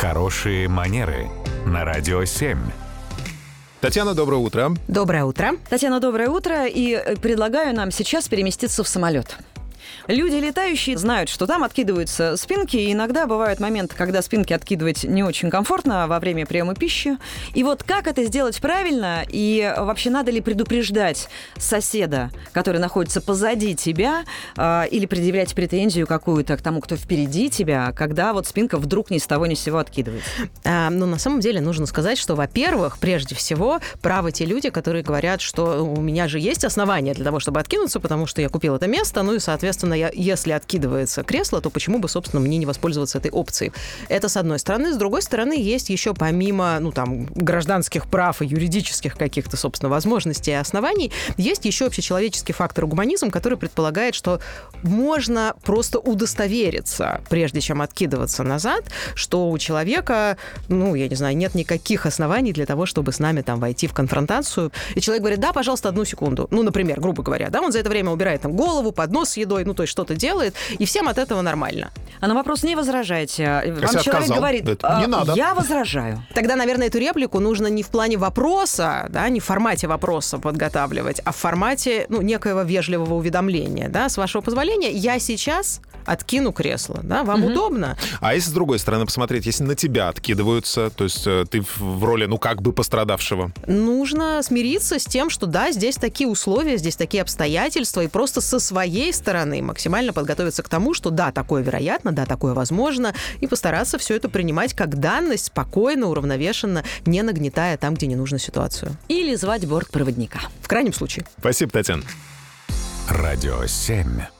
Хорошие манеры на радио 7. Татьяна, доброе утро. Доброе утро. Татьяна, доброе утро. И э, предлагаю нам сейчас переместиться в самолет. Люди летающие знают, что там откидываются спинки, и иногда бывают моменты, когда спинки откидывать не очень комфортно во время приема пищи. И вот как это сделать правильно, и вообще надо ли предупреждать соседа, который находится позади тебя, э, или предъявлять претензию какую-то к тому, кто впереди тебя, когда вот спинка вдруг ни с того ни с сего откидывается? А, ну, на самом деле нужно сказать, что, во-первых, прежде всего, правы те люди, которые говорят, что у меня же есть основания для того, чтобы откинуться, потому что я купил это место, ну и, соответственно, я, если откидывается кресло, то почему бы, собственно, мне не воспользоваться этой опцией? Это с одной стороны. С другой стороны, есть еще помимо, ну, там, гражданских прав и юридических каких-то, собственно, возможностей и оснований, есть еще общечеловеческий фактор гуманизм, который предполагает, что можно просто удостовериться, прежде чем откидываться назад, что у человека, ну, я не знаю, нет никаких оснований для того, чтобы с нами там войти в конфронтацию. И человек говорит, да, пожалуйста, одну секунду. Ну, например, грубо говоря, да, он за это время убирает там голову, поднос с едой, ну, то есть что-то делает, и всем от этого нормально. А на вопрос не возражайте. Вам Если человек отказал, говорит, это не «А, надо». я возражаю. Тогда, наверное, эту реплику нужно не в плане вопроса, да, не в формате вопроса подготавливать, а в формате, ну, некоего вежливого уведомления, да, с вашего позволения, я сейчас откину кресло, да, вам удобно? А если с другой стороны посмотреть, если на тебя откидываются, то есть э, ты в- в роли, ну, как бы пострадавшего. Нужно смириться с тем, что да, здесь такие условия, здесь такие обстоятельства, и просто со своей стороны максимально подготовиться к тому, что да, такое вероятно, да, такое возможно, и постараться все это принимать как данность, спокойно, уравновешенно, не нагнетая там, где не нужно ситуацию. Или звать бортпроводника. В крайнем случае. Спасибо, Татьяна. Радио 7.